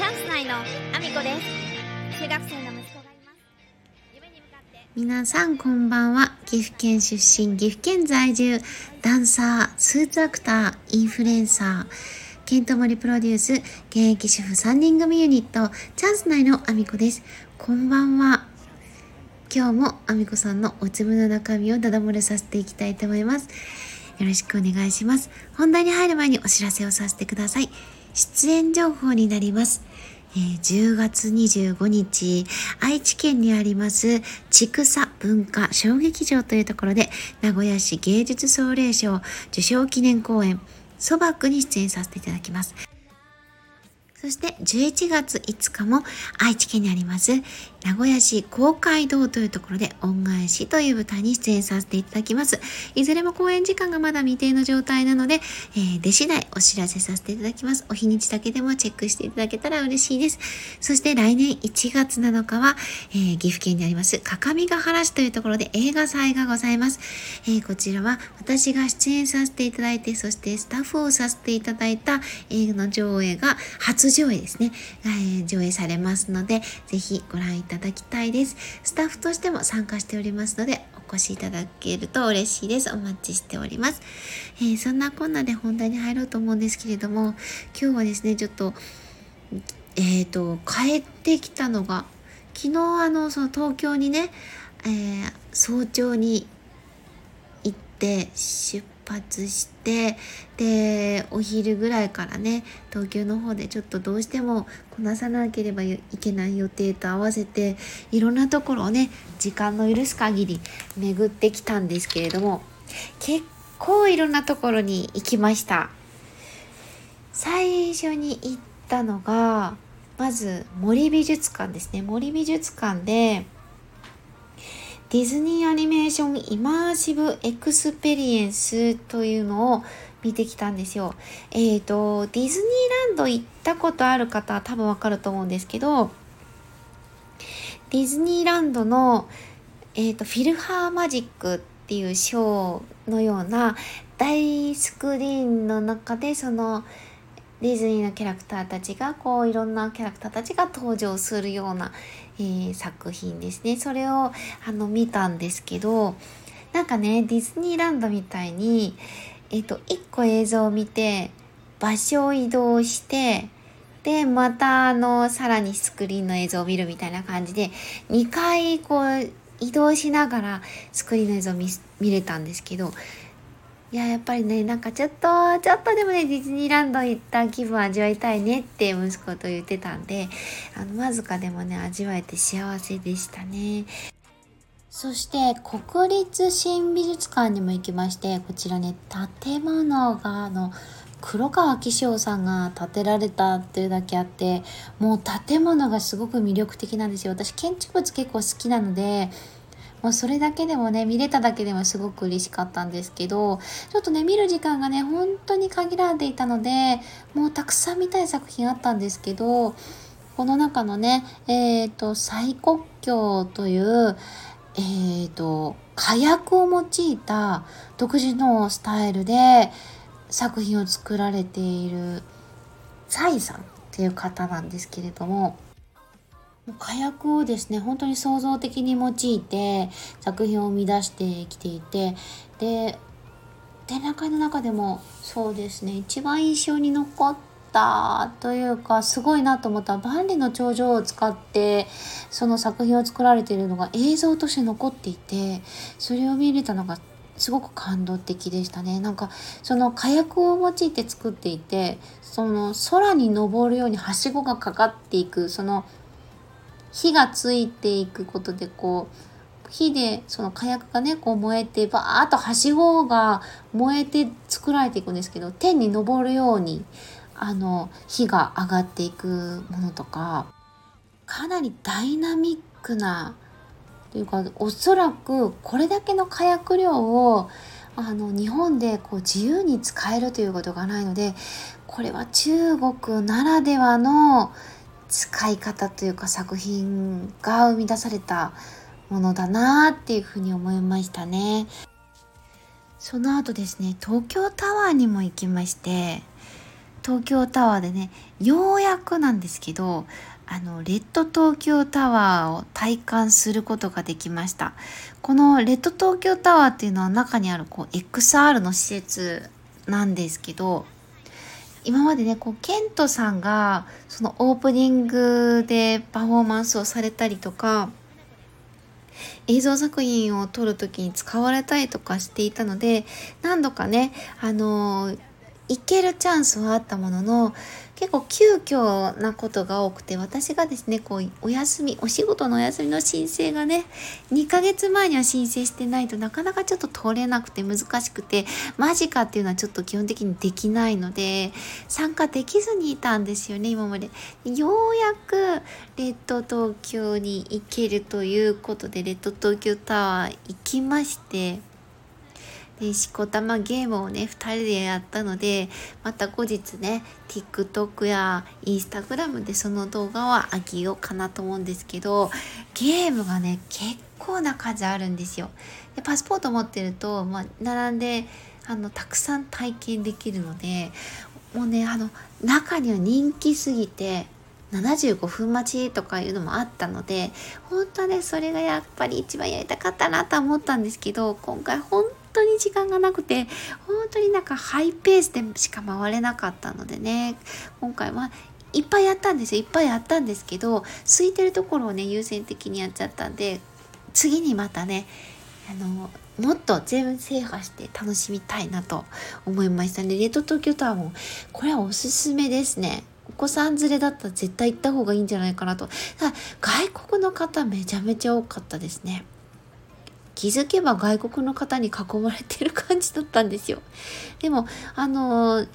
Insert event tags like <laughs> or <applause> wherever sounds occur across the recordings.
チャンス内のアミコです中学生の息子がいます夢に向かって皆さんこんばんは。岐阜県出身、岐阜県在住、ダンサー、スーツアクター、インフルエンサー、ケントモリプロデュース、現役主婦3人組ユニット、チャンス内のアミコです。こんばんは。今日もアミコさんのお粒の中身をダダ漏れさせていきたいと思います。よろしくお願いします。本題に入る前にお知らせをさせてください。出演情報になります。えー10月25日、愛知県にあります、千草文化小劇場というところで、名古屋市芸術総例賞受賞記念公演、そば区に出演させていただきます。そして11月5日も愛知県にあります名古屋市公会堂というところで恩返しという舞台に出演させていただきます。いずれも公演時間がまだ未定の状態なので、えー出次第お知らせさせていただきます。お日にちだけでもチェックしていただけたら嬉しいです。そして来年1月7日は、えー岐阜県にあります各務原市というところで映画祭がございます。えーこちらは私が出演させていただいて、そしてスタッフをさせていただいた映画の上映が初上映ですね、えー上映されますので、ぜひご覧いただきただきたいです。スタッフとしても参加しておりますので、お越しいただけると嬉しいです。お待ちしております。えーそんなこんなで本題に入ろうと思うんですけれども、今日はですね、ちょっと、えっ、と、帰ってきたのが、昨日あの、その東京にね、えー早朝に行って出発してでお昼ぐらいからね東京の方でちょっとどうしてもこなさなければいけない予定と合わせていろんなところをね時間の許す限り巡ってきたんですけれども結構いろんなところに行きました。最初に行ったのがまず森美術館ですね。森美術館でディズニーアニメーションイマーシブエクスペリエンスというのを見てきたんですよ。えっ、と、ディズニーランド行ったことある方は多分わかると思うんですけど、ディズニーランドの、えっ、と、フィルハーマジックっていうショーのような大スクリーンの中でそのディズニーのキャラクターたちがこういろんなキャラクターたちが登場するような、えー作品ですね。それをあの見たんですけどなんかねディズニーランドみたいに、えっと1個映像を見て場所を移動してでまたあのさらにスクリーンの映像を見るみたいな感じで2回こう移動しながらスクリーンの映像を見れたんですけどいややっぱりねなんかちょっとちょっとでもねディズニーランド行った気分味わいたいねって息子と言ってたんであのわずかでもね味わえて幸せでしたね。そして国立新美術館にも行きましてこちらね建物があの黒川紀章さんが建てられたっていうだけあってもう建物がすごく魅力的なんですよ。私建築物結構好きなのでもうそれだけでもね見れただけでもすごく嬉しかったんですけどちょっとね見る時間がね本当に限られていたのでもうたくさん見たい作品あったんですけどこの中のねえっ、と最国境というえー、と火薬を用いた独自のスタイルで作品を作られているサイさんっていう方なんですけれども火薬をですね本当に創造的に用いて作品を生み出してきていてで展覧会の中でもそうですね一番印象に残ったというかすごいなと思った万里の長城を使ってその作品を作られているのが映像として残っていてそれを見れたのがすごく感動的でしたね。なんかその火薬を用いて作っていてその空に登るようにはしごがかかっていくその火がついていくことでこう火でその火薬がねこう燃えてバーッとはしごが燃えて作られていくんですけど天に昇るようにあの火が上がっていくものとかかなりダイナミックなというかおそらくこれだけの火薬量をあの日本でこう自由に使えるということがないのでこれは中国ならではの使い方というか作品が生み出されたものだなっていうふうに思いましたね。その後ですね東京タワーにも行きまして東京タワーでねようやくなんですけどあのレッド東京タワーを体感することができましたこのレッド東京タワーっていうのは中にあるこう XR の施設なんですけど今までねこうケントさんがそのオープニングでパフォーマンスをされたりとか映像作品を撮る時に使われたりとかしていたので何度かねあの行けるチャンスはあったものの結構急遽なことが多くて私がですねこうお休みお仕事のお休みの申請がね2ヶ月前には申請してないとなかなかちょっと取れなくて難しくてマジかっていうのはちょっと基本的にできないので参加できずにいたんですよね今まで。ようやくレッド東京に行けるということでレッド東京タワー行きましてでしこたまゲームをね2人でやったのでまた後日ね TikTok や Instagram でその動画はあげようかなと思うんですけどゲームがね結構な数あるんですよ。でパスポート持ってると、まあ、並んであのたくさん体験できるのでもうねあの中には人気すぎて75分待ちとかいうのもあったので本当ねそれがやっぱり一番やりたかったなと思ったんですけど今回本当に時間がなくて本当になんかハイペースでしか回れなかったのでね今回はいっぱいやったんですよいっぱいやったんですけど空いてるところをね優先的にやっちゃったんで次にまたねあのもっと全部制覇して楽しみたいなと思いましたね。レッド東京タワーもこれはおすすめですね。お子さん連れだったら絶対行った方がいいんじゃないかなと。外国の方めちゃめちゃ多かったですね。気づけば外国の方に囲まれてる感じだったんですよ。でも、あの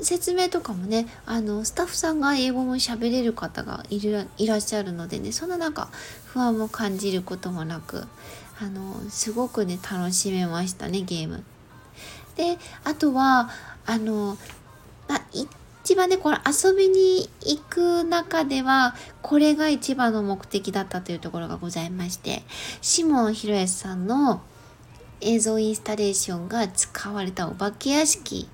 説明とかもねあのスタッフさんが英語も喋れる方がいるいらっしゃるのでねそんななんか不安も感じることもなくあのすごくね楽しめましたねゲーム。であとはあのあ一一番ねこれ遊びに行く中ではこれが一番の目的だったというところがございましてシモン・ヒロヤスさんの映像インスタレーションが使われたお化け屋敷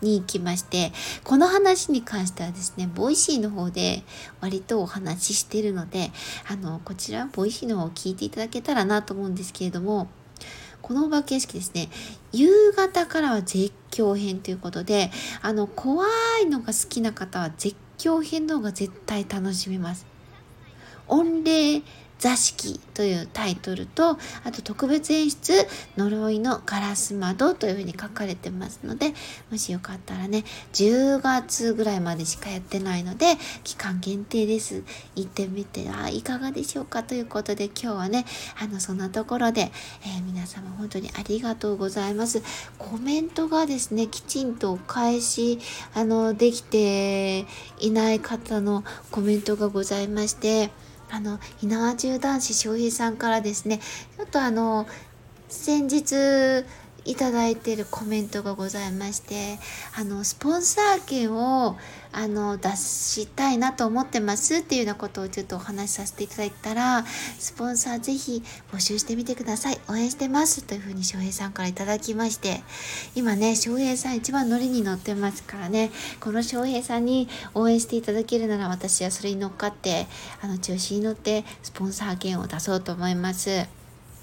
に行きましてこの話に関してはですね Voicy の方で割とお話ししてるのであのこちら Voicy の方を聞いていただけたらなと思うんですけれどもこのお化け屋敷ですね、夕方からは絶叫編ということで、あの、怖いのが好きな方は絶叫編の方が絶対楽しめます。怨霊座敷というタイトルと、あと特別演出、呪いのガラス窓というふうに書かれてますので、もしよかったらね、10月ぐらいまでしかやってないので、期間限定です。行ってみて、あいかがでしょうか？ということで、今日はね、あの、そんなところで、えー、皆様本当にありがとうございます。コメントがですね、きちんとお返し、あの、できていない方のコメントがございまして、あの、火縄中男子翔平さんからですね、ちょっとあの、先日いただいてるコメントがございまして、あの、スポンサー券をあの出したいなと思ってますっていうようなことをちょっとお話しさせていただいたらスポンサーぜひ募集してみてください。応援してます。というふうに翔平さんからいただきまして今ね翔平さん一番ノリに乗ってますからね。この翔平さんに応援していただけるなら私はそれに乗っかってあの調子に乗ってスポンサー券を出そうと思います。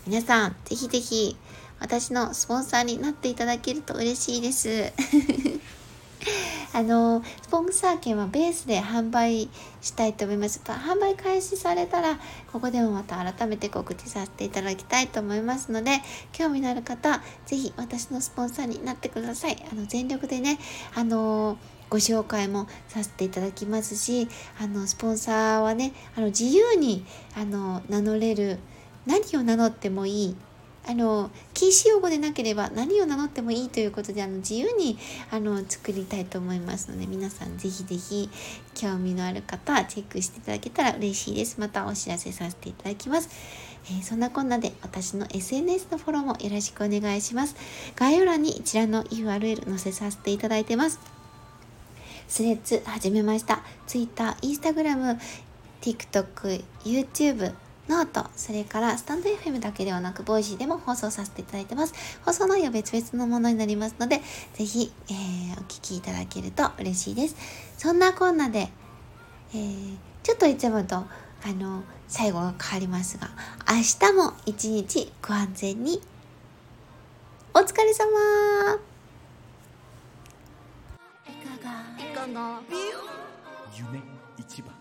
皆さんぜひぜひ私のスポンサーになっていただけると嬉しいです <laughs> あのスポンサー券はベースで販売したいと思います。販売開始されたら、ここでもまた改めて告知させていただきたいと思いますので、興味のある方、ぜひ私のスポンサーになってください。あの全力でね、あのご紹介もさせていただきますし、あのスポンサーはね、あの自由にあの名乗れる、何を名乗ってもいいあの禁止用語でなければ何を名乗ってもいいということであの自由にあの作りたいと思いますので皆さんぜひぜひ興味のある方チェックしていただけたら嬉しいです。またお知らせさせていただきます、えー、そんなこんなで私の SNS のフォローもよろしくお願いします。概要欄に一覧の URL 載せさせていただいてます。スレッズ始めました。Twitter、Instagram、TikTok、 YouTube、note、それからスタンド FM だけではなく、 Voicy でも放送させていただいてます。放送内容別々のものになりますので、ぜひ、えー、お聞きいただけると嬉しいです。そんなこんなで、えー、ちょっといつもと、あの、最後が変わりますが、明日も一日ご安全に。お疲れ様いかが？いかが？夢一番